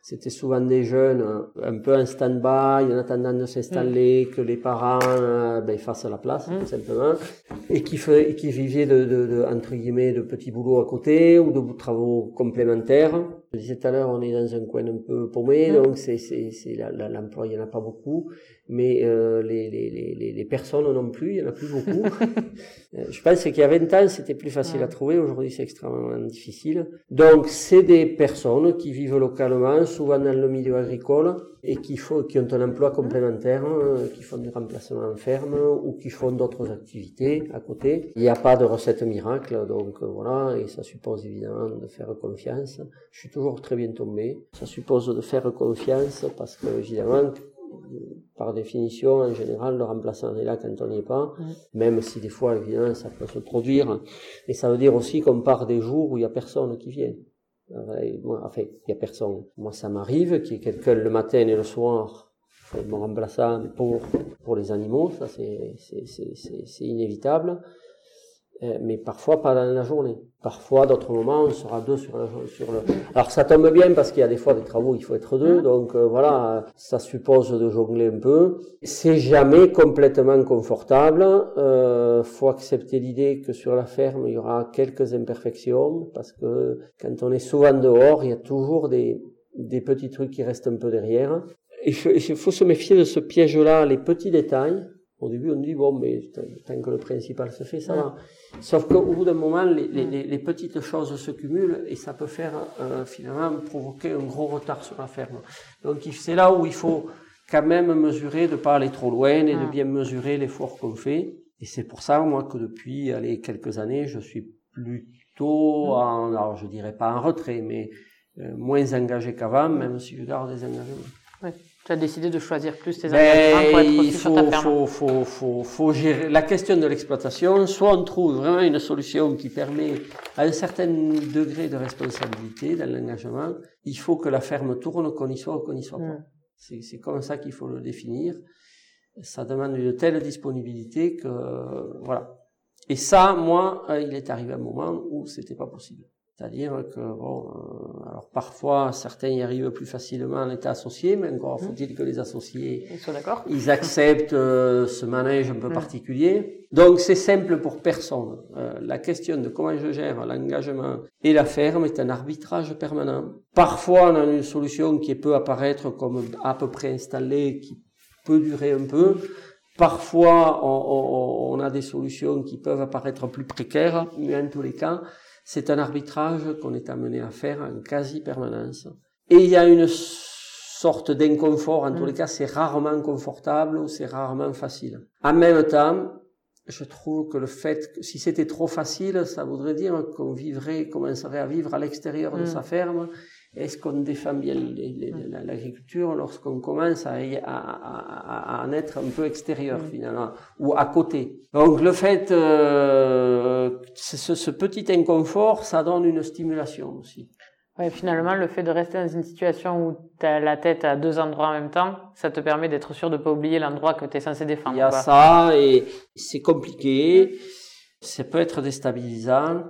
c'était souvent des jeunes un peu en stand-by, en attendant de s'installer, mm. que les parents euh, ben, fassent la place, mm. tout simplement, et qui, fait, qui vivaient de, de, de, entre guillemets, de petits boulots à côté ou de travaux complémentaires. Je disais tout à l'heure, on est dans un coin un peu paumé, mm. donc c'est, c'est, c'est l'emploi, il n'y en a pas beaucoup, mais euh, les, les, les, les personnes non plus, il n'y en a plus beaucoup. <laughs> Euh, je pense qu'il y a 20 ans, c'était plus facile à trouver, aujourd'hui c'est extrêmement difficile. Donc c'est des personnes qui vivent localement, souvent dans le milieu agricole, et qui, font, qui ont un emploi complémentaire, euh, qui font du remplacement en ferme ou qui font d'autres activités à côté. Il n'y a pas de recette miracle, donc euh, voilà, et ça suppose évidemment de faire confiance. Je suis toujours très bien tombé. Ça suppose de faire confiance parce que évidemment, par définition, en général, le remplaçant est là quand on n'y est pas, même si des fois, évidemment, ça peut se produire. Et ça veut dire aussi qu'on part des jours où il n'y a personne qui vient. Moi, enfin, il n'y a personne. Moi, ça m'arrive qu'il y ait quelqu'un le matin et le soir, mon remplaçant pour, pour les animaux, ça c'est inévitable. Euh, mais parfois pas dans la journée. Parfois, d'autres moments, on sera deux sur, la, sur le. Alors ça tombe bien parce qu'il y a des fois des travaux, il faut être deux, mmh. donc euh, voilà, ça suppose de jongler un peu. C'est jamais complètement confortable. Euh, faut accepter l'idée que sur la ferme, il y aura quelques imperfections parce que quand on est souvent dehors, il y a toujours des des petits trucs qui restent un peu derrière. Il faut se méfier de ce piège-là, les petits détails au début, on dit, bon, mais tant que le principal se fait, ça va. Sauf qu'au bout d'un moment, les, les, les, petites choses se cumulent et ça peut faire, euh, finalement, provoquer un gros retard sur la ferme. Donc, c'est là où il faut quand même mesurer, de pas aller trop loin et de bien mesurer l'effort qu'on fait. Et c'est pour ça, moi, que depuis, allez, quelques années, je suis plutôt en, alors je dirais pas en retrait, mais euh, moins engagé qu'avant, même si je garde des engagements.
Ouais. Tu as décidé de choisir plus tes engagements pour être aussi
faut, sur
ta ferme.
Faut, faut, faut, faut gérer la question de l'exploitation. Soit on trouve vraiment une solution qui permet à un certain degré de responsabilité dans l'engagement. Il faut que la ferme tourne, qu'on y soit ou qu'on n'y soit pas. Mm. C'est comme ça qu'il faut le définir. Ça demande une telle disponibilité que, voilà. Et ça, moi, euh, il est arrivé un moment où c'était pas possible. C'est-à-dire que, bon, euh, alors parfois, certains y arrivent plus facilement en état associé, mais encore mmh. faut-il que les associés,
ils,
ils acceptent euh, ce manège un peu mmh. particulier. Donc c'est simple pour personne. Euh, la question de comment je gère l'engagement et la ferme est un arbitrage permanent. Parfois, on a une solution qui peut apparaître comme à peu près installée, qui peut durer un peu. Parfois, on, on, on a des solutions qui peuvent apparaître plus précaires, mais en tous les cas, c'est un arbitrage qu'on est amené à faire en quasi permanence. Et il y a une sorte d'inconfort, en tous les mm. cas, c'est rarement confortable ou c'est rarement facile. En même temps, je trouve que le fait que si c'était trop facile, ça voudrait dire qu'on vivrait, commencerait à vivre à l'extérieur de mm. sa ferme est-ce qu'on défend bien l'agriculture lorsqu'on commence à, à, à, en être un peu extérieur finalement ou à côté Donc le fait, euh, ce, ce, petit inconfort, ça donne une stimulation aussi.
Ouais, finalement, le fait de rester dans une situation où tu as la tête à deux endroits en même temps, ça te permet d'être sûr de pas oublier l'endroit que tu es censé défendre.
Il y a ça et c'est compliqué, ça peut être déstabilisant.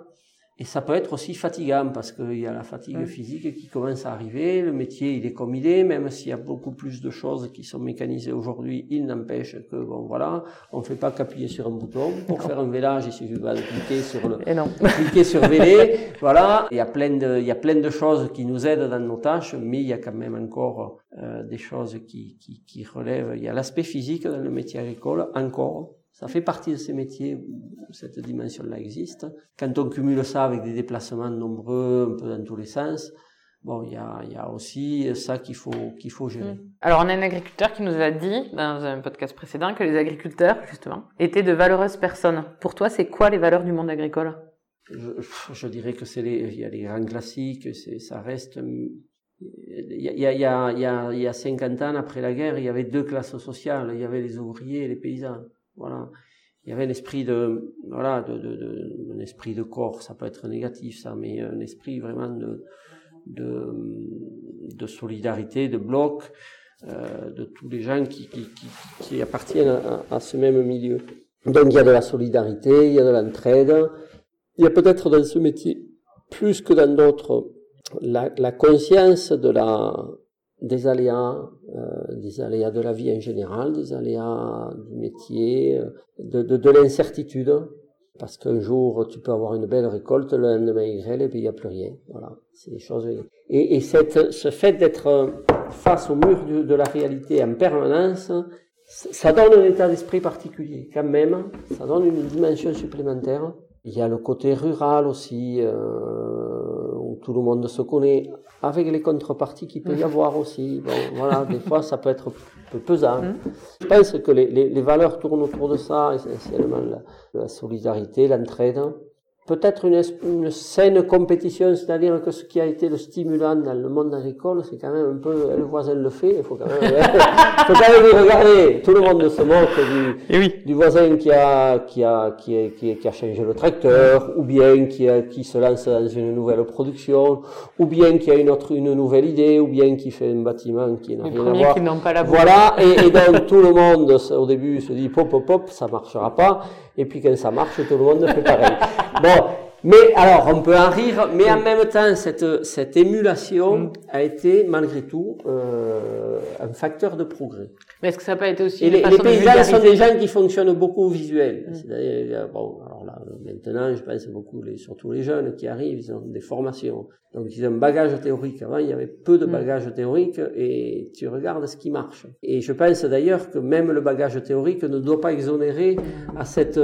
Et ça peut être aussi fatigant parce qu'il y a la fatigue physique qui commence à arriver. Le métier, il est comme il est, même s'il y a beaucoup plus de choses qui sont mécanisées aujourd'hui, il n'empêche que, bon, voilà, on ne fait pas qu'appuyer sur un bouton. Pour faire un vélage, il suffit de cliquer sur le,
Et non.
cliquer sur vélé. voilà. Il y a plein de, il y a plein de choses qui nous aident dans nos tâches, mais il y a quand même encore euh, des choses qui, qui, qui relèvent. Il y a l'aspect physique dans le métier agricole, encore ça fait partie de ces métiers où cette dimension-là existe. Quand on cumule ça avec des déplacements nombreux, un peu dans tous les sens, bon, il y a, y a, aussi ça qu'il faut, qu'il faut gérer. Mm.
Alors, on a un agriculteur qui nous a dit, dans un podcast précédent, que les agriculteurs, justement, étaient de valeureuses personnes. Pour toi, c'est quoi les valeurs du monde agricole?
Je, je, dirais que c'est les, il y a les grands classiques, c'est, ça reste, il y, a, il, y a, il, y a, il y a 50 ans, après la guerre, il y avait deux classes sociales. Il y avait les ouvriers et les paysans. Voilà. Il y avait un esprit de, voilà, de, de, de, un esprit de corps, ça peut être négatif, ça, mais un esprit vraiment de, de, de solidarité, de bloc, euh, de tous les gens qui, qui, qui, qui appartiennent à, à, ce même milieu. Donc il y a de la solidarité, il y a de l'entraide, il y a peut-être dans ce métier, plus que dans d'autres, la, la conscience de la, des aléas, euh, des aléas de la vie en général, des aléas du métier, euh, de, de, de l'incertitude, parce qu'un jour tu peux avoir une belle récolte, le lendemain il grêle et puis il n'y a plus rien. Voilà, c'est des choses. Et, et cette, ce fait d'être face au mur de, de, la réalité en permanence, ça donne un état d'esprit particulier quand même, ça donne une dimension supplémentaire. Il y a le côté rural aussi, euh, tout le monde se connaît avec les contreparties qu'il peut y avoir aussi. Voilà, des fois, ça peut être un peu pesant. Je pense que les, les, valeurs tournent autour de ça, essentiellement la solidarité, l'entraide. Peut-être une, une, saine compétition, c'est-à-dire que ce qui a été le stimulant dans le monde agricole, c'est quand même un peu, le voisin le fait, il faut quand même, <laughs> faut quand même regarder. Tout le monde se moque du,
eh oui.
du voisin qui a, qui a, qui a, qui a, changé le tracteur, ou bien qui a, qui se lance dans une nouvelle production, ou bien qui a une autre, une nouvelle idée, ou bien qui fait un bâtiment qui n'a rien à voir.
Qui pas la
voilà, et, et <laughs> donc tout le monde, au début, se dit, pop, pop, pop, ça marchera pas. Et puis quand ça marche, tout le monde fait pareil. Bon, mais alors on peut en rire, mais en même temps, cette, cette émulation mm. a été malgré tout euh, un facteur de progrès.
Mais est-ce que ça n'a pas été aussi
Et les, les paysans sont des gens qui fonctionnent beaucoup au visuel. Mm. Bon, alors là, maintenant, je pense beaucoup, les, surtout les jeunes qui arrivent, ils ont des formations. Donc ils ont un bagage théorique. Avant, il y avait peu de mm. bagage théorique et tu regardes ce qui marche. Et je pense d'ailleurs que même le bagage théorique ne doit pas exonérer à cette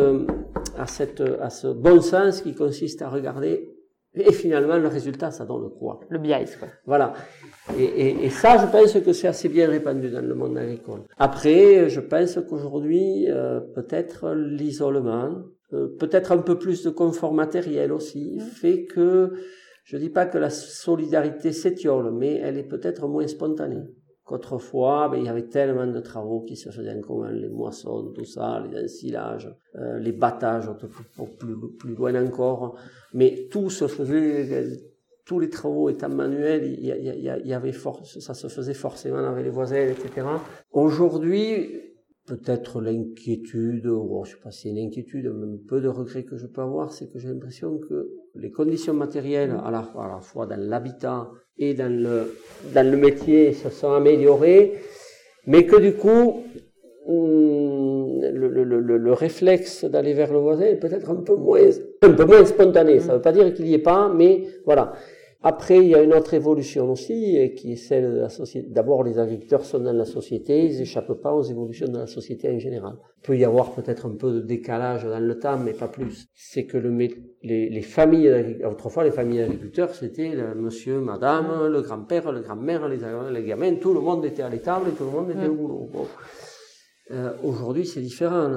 à cette à ce bon sens qui consiste à regarder et finalement le résultat ça donne quoi
Le biais quoi.
Voilà. Et, et, et, ça, je pense que c'est assez bien répandu dans le monde agricole. Après, je pense qu'aujourd'hui, euh, peut-être l'isolement, euh, peut-être un peu plus de confort matériel aussi, mm. fait que je dis pas que la solidarité s'étiole, mais elle est peut-être moins spontanée. Qu'autrefois, ben, il y avait tellement de travaux qui se faisaient en commun, les moissons, tout ça, les ensilages, euh, les battages, plus, plus loin encore. Mais tout se faisait, tous les travaux étant manuels, il y, avait ça se faisait forcément avec les voisins, etc. Aujourd'hui, peut-être l'inquiétude, ou je sais pas si c'est une inquiétude, même peu de regret que je peux avoir, c'est que j'ai l'impression que les conditions matérielles, à la, à la fois dans l'habitat et dans le, dans le métier, se sont améliorées, mais que du coup, hum, le, le, le, le réflexe d'aller vers le voisin est peut-être un peu moins, un peu moins spontané. Ça ne veut pas dire qu'il n'y est pas, mais voilà. Après, il y a une autre évolution aussi, qui est celle de la société. D'abord, les agriculteurs sont dans la société, ils n'échappent pas aux évolutions de la société en général. Il peut y avoir peut-être un peu de décalage dans le temps, mais pas plus. C'est que le, les, les familles, autrefois, les familles d'agriculteurs, c'était le monsieur, madame, le grand-père, le grand-mère, les, les gamins, tout le monde était à l'étable et tout le monde était au boulot. Euh, Aujourd'hui, c'est différent.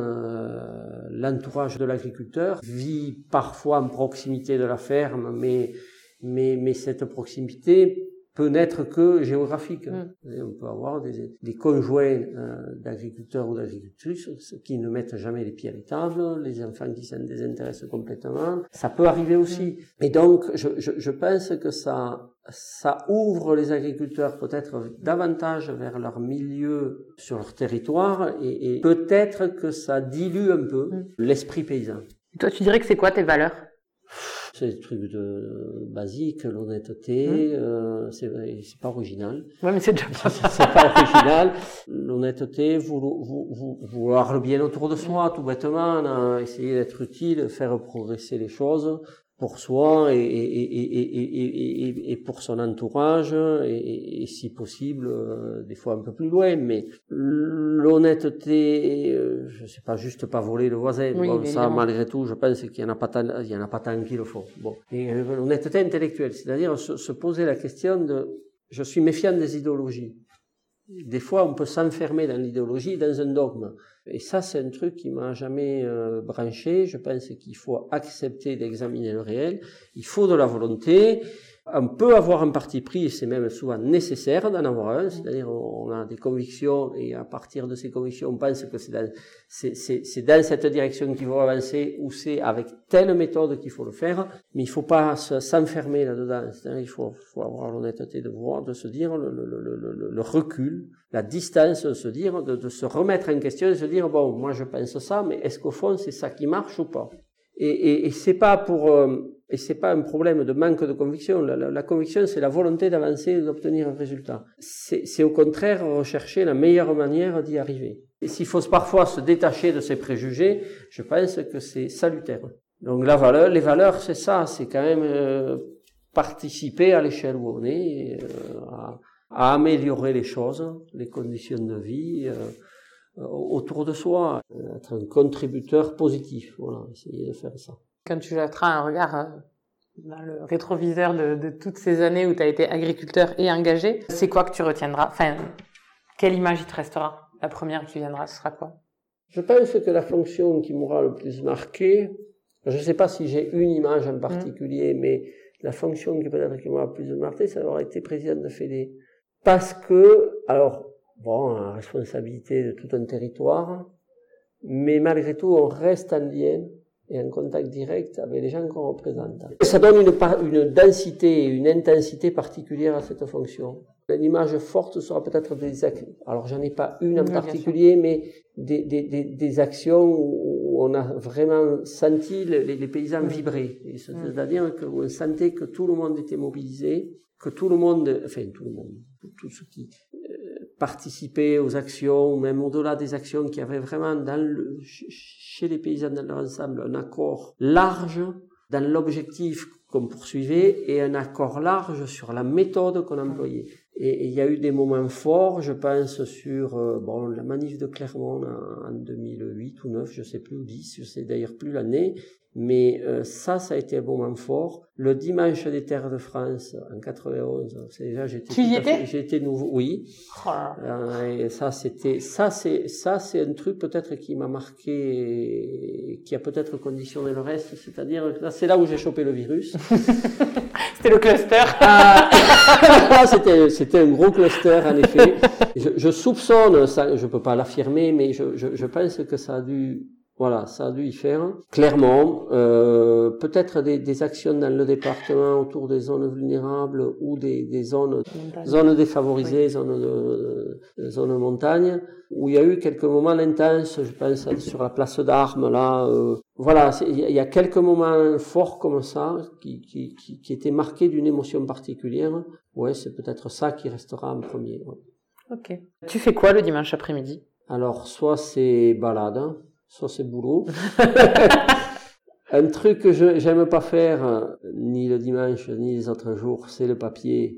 L'entourage de l'agriculteur vit parfois en proximité de la ferme, mais mais, mais cette proximité peut n'être que géographique. Mm. On peut avoir des, des conjoints euh, d'agriculteurs ou d'agricultrices qui ne mettent jamais les pieds à l'étable, les enfants qui s'en désintéressent complètement. Ça peut arriver aussi. Mm. Et donc, je, je, je, pense que ça, ça ouvre les agriculteurs peut-être davantage vers leur milieu sur leur territoire et, et peut-être que ça dilue un peu mm. l'esprit paysan.
Et toi, tu dirais que c'est quoi tes valeurs?
C'est des trucs de basiques, l'honnêteté, mmh. euh, c'est pas original.
Ouais, mais c'est <laughs> déjà
pas C'est pas original. L'honnêteté, vouloir le bien autour de soi, tout bêtement, essayer d'être utile, faire progresser les choses pour soi et, et, et, et, pour son entourage et, si possible euh, des fois un peu plus loin. Mais l'honnêteté euh, je sais pas juste pas voler le voisin. Bon, ça malgré tout je pense qu'il y en a pas tant il y en a pas tant qu'il le faut. Bon. Euh, l'honnêteté intellectuelle c'est-à-dire se, se poser la question de je suis méfiant des idéologies des fois, on peut s'enfermer dans l'idéologie, dans un dogme. Et ça, c'est un truc qui m'a jamais euh, branché. Je pense qu'il faut accepter d'examiner le réel. Il faut de la volonté. On peut avoir un parti pris, c'est même souvent nécessaire d'en avoir un, c'est-à-dire on a des convictions, et à partir de ces convictions, on pense que c'est dans, c'est, dans cette direction qu'il faut avancer, ou c'est avec telle méthode qu'il faut le faire, mais il faut pas s'enfermer là-dedans, c'est-à-dire il faut, faut avoir l'honnêteté de voir, de se dire le, le, le, le recul, la distance, de se dire, de, de se remettre en question, de se dire, bon, moi je pense ça, mais est-ce qu'au fond c'est ça qui marche ou pas? Et, et, et c'est pas pour euh, et c'est pas un problème de manque de conviction. La, conviction, c'est la volonté d'avancer et d'obtenir un résultat. C'est au contraire rechercher la meilleure manière d'y arriver. Et s'il faut parfois se détacher de ses préjugés, je pense que c'est salutaire. Donc la valeur, les valeurs, c'est ça, c'est quand même euh, participer à l'échelle où on est, euh, à, à, améliorer les choses, les conditions de vie euh, autour de soi, être un contributeur positif. Voilà, essayer de faire ça
quand tu jetteras un regard euh, dans le rétroviseur de, de toutes ces années où tu as été agriculteur et engagé, c'est quoi que tu retiendras? Enfin, quelle image il te restera? La première qui viendra, ce sera quoi?
Je pense que la fonction qui m'aura le plus marqué, Je ne sais pas si j'ai une image en particulier, mais la fonction qui peut-être qui m'a plus marqué, ça aurait été président de Fédé. Parce que, alors, bon, la responsabilité de tout un territoire, mais malgré tout, on reste en lien et en contact direct avec les gens qu'on représente. Ça donne une, une densité et une intensité particulière à cette fonction. L'image forte sera peut-être des actions. Alors j'en ai pas une en particulier, mais des, des, des, des, actions où on a vraiment senti les, les paysans vibrer. C'est-à-dire qu'on sentait que tout le monde était mobilisé, que tout le monde, enfin tout le monde, tout ce qui participait aux actions, même au-delà des actions, qui avait vraiment dans le, chez les paysans dans leur ensemble un accord large dans l'objectif qu'on poursuivait et un accord large sur la méthode qu'on employait. Et il y a eu des moments forts, je pense, sur euh, bon, la manif de Clermont en, en 2008 ou 9, je sais plus, ou 10, je sais d'ailleurs plus l'année, mais euh, ça, ça a été un moment fort. Le dimanche des Terres de France en 91, c'est déjà j'étais.
Tu y étais
J'étais nouveau, oui. Oh euh, et ça, c'était, ça, c'est, ça, c'est un truc peut-être qui m'a marqué, et qui a peut-être conditionné le reste. C'est-à-dire, là, c'est là où j'ai chopé le virus. <laughs>
c'était le cluster.
Ah, c'était, c'était un gros cluster en effet. Je, je soupçonne, ça, je peux pas l'affirmer, mais je, je, je pense que ça a dû voilà, ça a dû y faire. Clairement, euh, peut-être des, des, actions dans le département autour des zones vulnérables ou des, des zones, zones défavorisées, zones de, zones montagne, où il y a eu quelques moments intenses, je pense sur la place d'armes là. Euh, voilà, il y, a quelques moments forts comme ça qui, qui, qui, qui étaient marqués d'une émotion particulière. Ouais, c'est peut-être ça qui restera en premier.
Ok. Tu fais quoi le dimanche après-midi?
Alors, soit c'est balade ça c'est boulot. <laughs> Un truc que je j'aime pas faire ni le dimanche ni les autres jours, c'est le papier.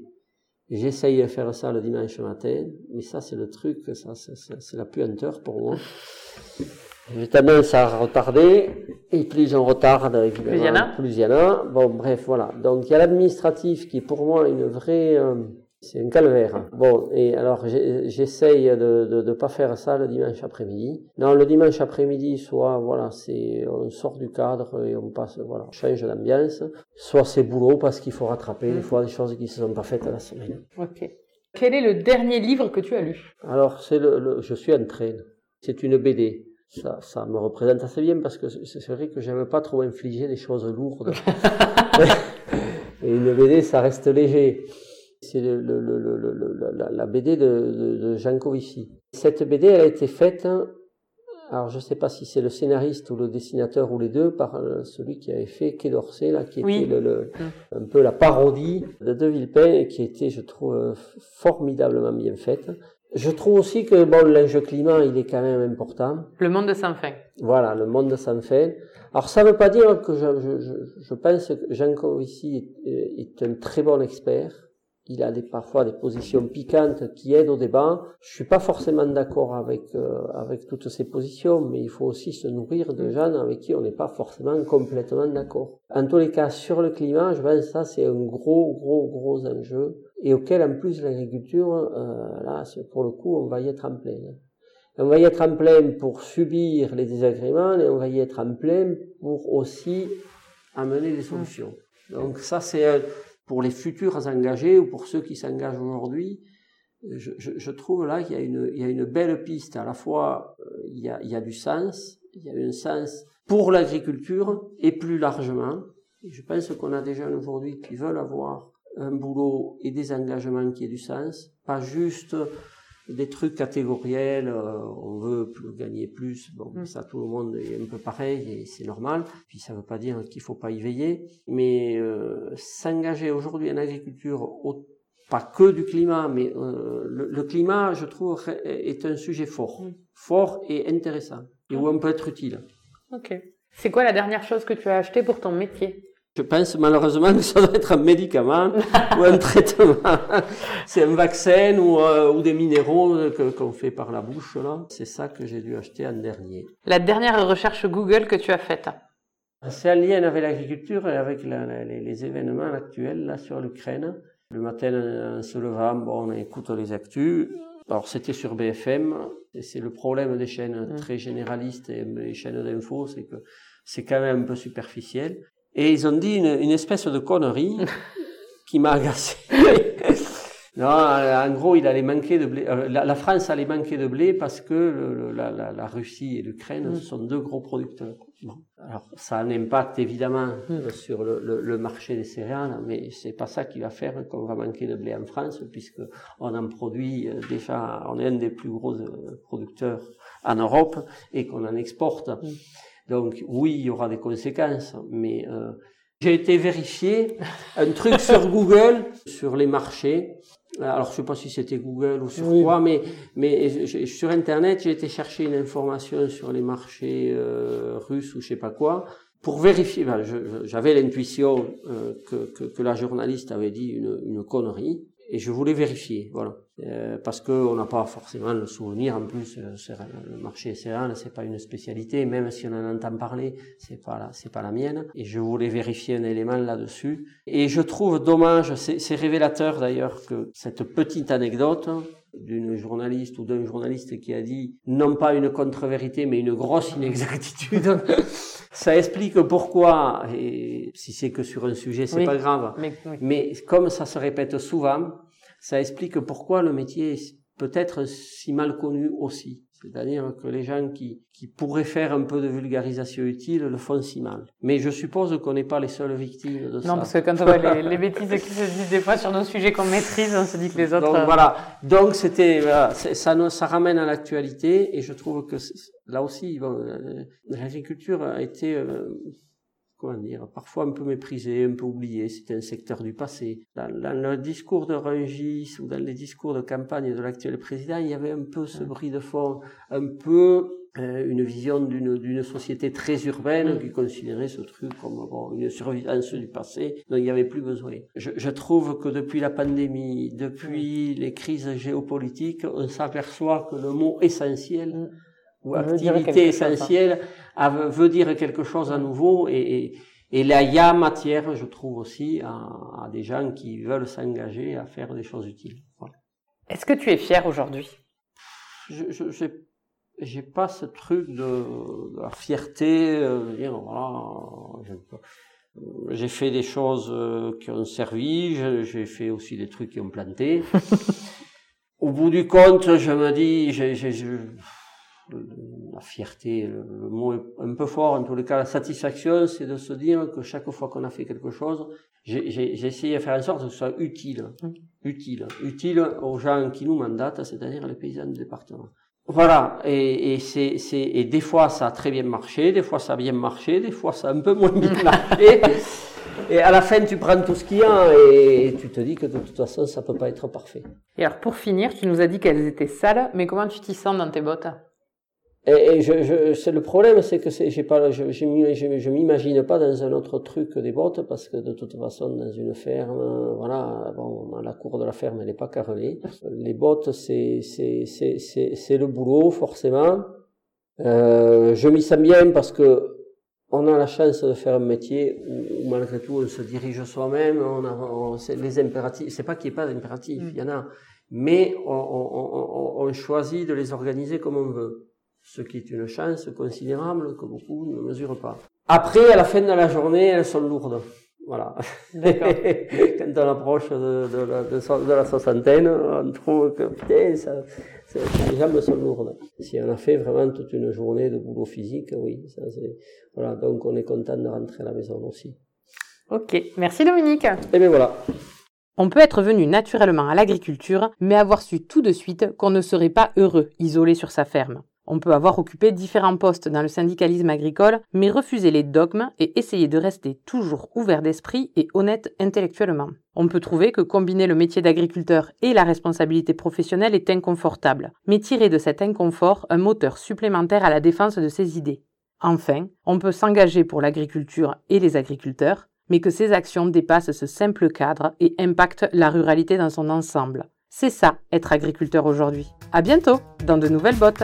J'essaye de faire ça le dimanche matin, mais ça c'est le truc, ça c'est la puanteur pour moi. J'ai tendance à retarder, et plus on retarde, évidemment, plus il y en a. Bon, bref, voilà. Donc il y a l'administratif qui est pour moi une vraie euh, c'est un calvaire. Bon, et alors j'essaye de, de pas faire ça le dimanche après-midi. Non, le dimanche après-midi, soit voilà, c'est on sort du cadre et on passe, voilà, on change d'ambiance. Soit c'est boulot parce qu'il faut rattraper des mm. fois des choses qui se sont pas faites à la semaine.
Ok. Quel est le dernier livre que tu as lu?
Alors c'est le, je suis en train. C'est une BD. Ça, ça me représente assez bien parce que c'est vrai que j'aime pas trop infliger des choses lourdes. <laughs> <laughs> et une BD, ça reste léger. C'est le, le, le, la, la, BD de, de, de Jean Covici. Cette BD, elle a été faite, alors je sais pas si c'est le scénariste ou le dessinateur ou les deux, par euh, celui qui avait fait Quai d'Orsay, là, qui était le, mm. un peu la parodie de De Villepin et qui était, je trouve, euh, formidablement bien faite. Je trouve aussi que bon, l'enjeu climat, il est quand même important.
Le monde sans fin.
Voilà, le monde sans fin. Alors ça ne veut pas dire que je, je, je, je pense que Jean Covici est, est un très bon expert il a des, parfois des positions piquantes qui aident au débat. Je suis pas forcément d'accord avec euh, avec toutes ces positions, mais il faut aussi se nourrir de gens avec qui on n'est pas forcément complètement d'accord. En tous les cas, sur le climat, je pense que ça c'est un gros gros gros enjeu et auquel en plus l'agriculture, euh, là, pour le coup, on va y être en plein. On va y être en plein pour subir les désagréments et on va y être en plein pour aussi amener des solutions. Donc ça c'est pour les futurs engagés ou pour ceux qui s'engagent aujourd'hui, je, je, je, trouve là qu'il y, a une, il y a une belle piste. À la fois, euh, il, y a, il y a du sens, il y a un sens pour l'agriculture et plus largement. Je pense qu'on a des jeunes aujourd'hui qui veulent avoir un boulot et des engagements qui aient du sens, pas juste des trucs catégoriels, euh, on veut plus, gagner plus, bon, mm. ça tout le monde est un peu pareil et c'est normal. Puis ça ne veut pas dire qu'il faut pas y veiller, mais euh, s'engager aujourd'hui en agriculture, pas que du climat, mais euh, le, climat, je trouve, est un sujet fort, mm. fort et intéressant, et où on peut être utile.
Ok. C'est quoi la dernière chose que tu as acheté pour ton métier?
Je pense malheureusement que ça doit être un médicament ou un traitement. C'est un vaccin ou, euh, ou des minéraux qu'on fait par la bouche. là. C'est ça que j'ai dû acheter en dernier.
La dernière recherche Google que tu as faite
C'est en lien avec l'agriculture et avec la, les, les, événements actuels là sur l'Ukraine. Le matin, en se levant, bon, on écoute les actus. Alors c'était sur BFM, et c'est le problème des chaînes
Mm.
très généralistes et les chaînes d'info, c'est que c'est quand même un peu superficiel. Et ils ont dit une, une espèce de connerie <laughs> qui m'a agacé. <laughs> non, en gros, il allait manquer de blé. euh, La, la France allait manquer de blé parce que le- la, la- la Russie et l'Ukraine
Mm.
sont deux gros producteurs. Bon. Alors, ça a un impact évidemment
Mm.
euh, sur le, le- le marché des céréales, mais c'est pas ça qui va faire qu'on va manquer de blé en France, puisque on en produit euh, déjà, on est un des plus gros producteurs en Europe et qu'on en exporte.
Mm.
Donc oui, il y aura des conséquences, mais euh, j'ai été vérifier un truc sur <laughs> Google sur les marchés. Alors je sais pas si c'était Google ou sur
Oui.
quoi, mais mais sur internet j'ai été chercher une information sur les marchés euh, russes ou je sais pas quoi pour vérifier. Ben, J'avais l'intuition euh, que, que que la journaliste avait dit une, une connerie et je voulais vérifier, voilà, Euh, parce que on n'a pas forcément le souvenir. En plus, euh, le marché céréales, c'est pas une spécialité, même si on en entend parler, c'est pas c'est pas la mienne. Et je voulais vérifier un élément là-dessus. Et je trouve dommage, c'est c'est révélateur d'ailleurs que cette petite anecdote d'une journaliste ou d'un journaliste qui a dit non pas une contre-vérité mais une grosse inexactitude. <laughs> Ça explique pourquoi, et si c'est que sur un sujet, c'est
Oui.
pas grave,
Mais, oui.
mais comme ça se répète souvent, ça explique pourquoi le métier est peut-être si mal connu aussi. C'est-à-dire que les gens qui, qui pourraient faire un peu de vulgarisation utile le font si mal. Mais je suppose qu'on n'est pas les seules victimes de ça.
Non, parce que quand on voit les, les <laughs> bêtises qui se disent des fois sur nos sujets qu'on maîtrise, on se dit que les autres.
Donc
euh,
voilà. Donc c'était voilà, ça nous- ça ramène à l'actualité et je trouve que là aussi bon, euh, l'agriculture a été euh, comment dire parfois un peu méprisée, un peu oubliée. C'était un secteur du passé. Dans, dans le discours de Rungis ou dans les discours de campagne de l'actuel président, il y avait un peu ce bruit de fond, un peu euh, une vision d'une société très urbaine qui considérait ce truc comme bon, une survivance du passé dont il n'y avait plus besoin. Je, je trouve que depuis la pandémie, depuis les crises géopolitiques, on s'aperçoit que le mot essentiel. Ou activité
hein.
essentielle veut dire quelque chose à nouveau et, et, et là il y a matière, je trouve aussi, à, à des gens qui veulent s'engager à faire des choses utiles. Voilà.
Est-ce que tu es fier aujourd'hui?
Je, j'ai pas ce truc de, de la fierté, euh, de dire voilà, j'ai fait des choses euh, qui ont servi, j'ai fait aussi des trucs qui ont planté. <laughs> Au bout du compte, je me dis, j'ai, la fierté, le, le mot est un peu fort, en tous les cas, la satisfaction, c'est de se dire que chaque fois qu'on a fait quelque chose, j'ai, essayé de faire en sorte que ce soit utile, utile, utile aux gens qui nous mandatent, c'est-à-dire les paysans du département. Voilà, et, et c'est, c'est, et des fois ça a très bien marché, des fois ça a bien marché, des fois ça a un peu moins bien <laughs> marché. Et à la fin, tu prends tout ce qu'il y a et tu te dis que de toute façon, ça peut pas être parfait.
Et alors, pour finir, tu nous as dit qu'elles étaient sales, mais comment tu t'y sens dans tes bottes?
Et, et je, je, c'est le problème, c'est que j'ai pas, je, je, je, je m'imagine pas dans un autre truc que des bottes, parce que de toute façon, dans une ferme, voilà, bon, la cour de la ferme, elle n'est pas carrelée. Les bottes, c'est, c'est, c'est, c'est, c'est le boulot, forcément. Euh, je m'y sens bien parce que on a la chance de faire un métier où, où malgré tout, on se dirige soi-même, on a, on, c'est les impératifs, c'est pas qu'il n'y ait pas d'impératifs,
Mm.
il y en a, mais on, on- on choisit de les organiser comme on veut ce qui est une chance considérable que beaucoup ne mesurent pas. Après, à la fin de la journée, elles sont lourdes. Voilà. <laughs> Quand on approche de, de, la, de, so- de la soixantaine, on trouve que putain, ça, ça- les jambes sont lourdes. Si on a fait vraiment toute une journée de boulot physique, oui. Ça, voilà, donc on est content de rentrer à la maison aussi.
Ok, merci Dominique.
Et bien voilà.
On peut être venu naturellement à l'agriculture, mais avoir su tout de suite qu'on ne serait pas heureux isolé sur sa ferme. On peut avoir occupé différents postes dans le syndicalisme agricole, mais refuser les dogmes et essayer de rester toujours ouvert d'esprit et honnête intellectuellement. On peut trouver que combiner le métier d'agriculteur et la responsabilité professionnelle est inconfortable, mais tirer de cet inconfort un moteur supplémentaire à la défense de ses idées. Enfin, on peut s'engager pour l'agriculture et les agriculteurs, mais que ces actions dépassent ce simple cadre et impactent la ruralité dans son ensemble. C'est ça, être agriculteur aujourd'hui. À bientôt, dans de nouvelles bottes.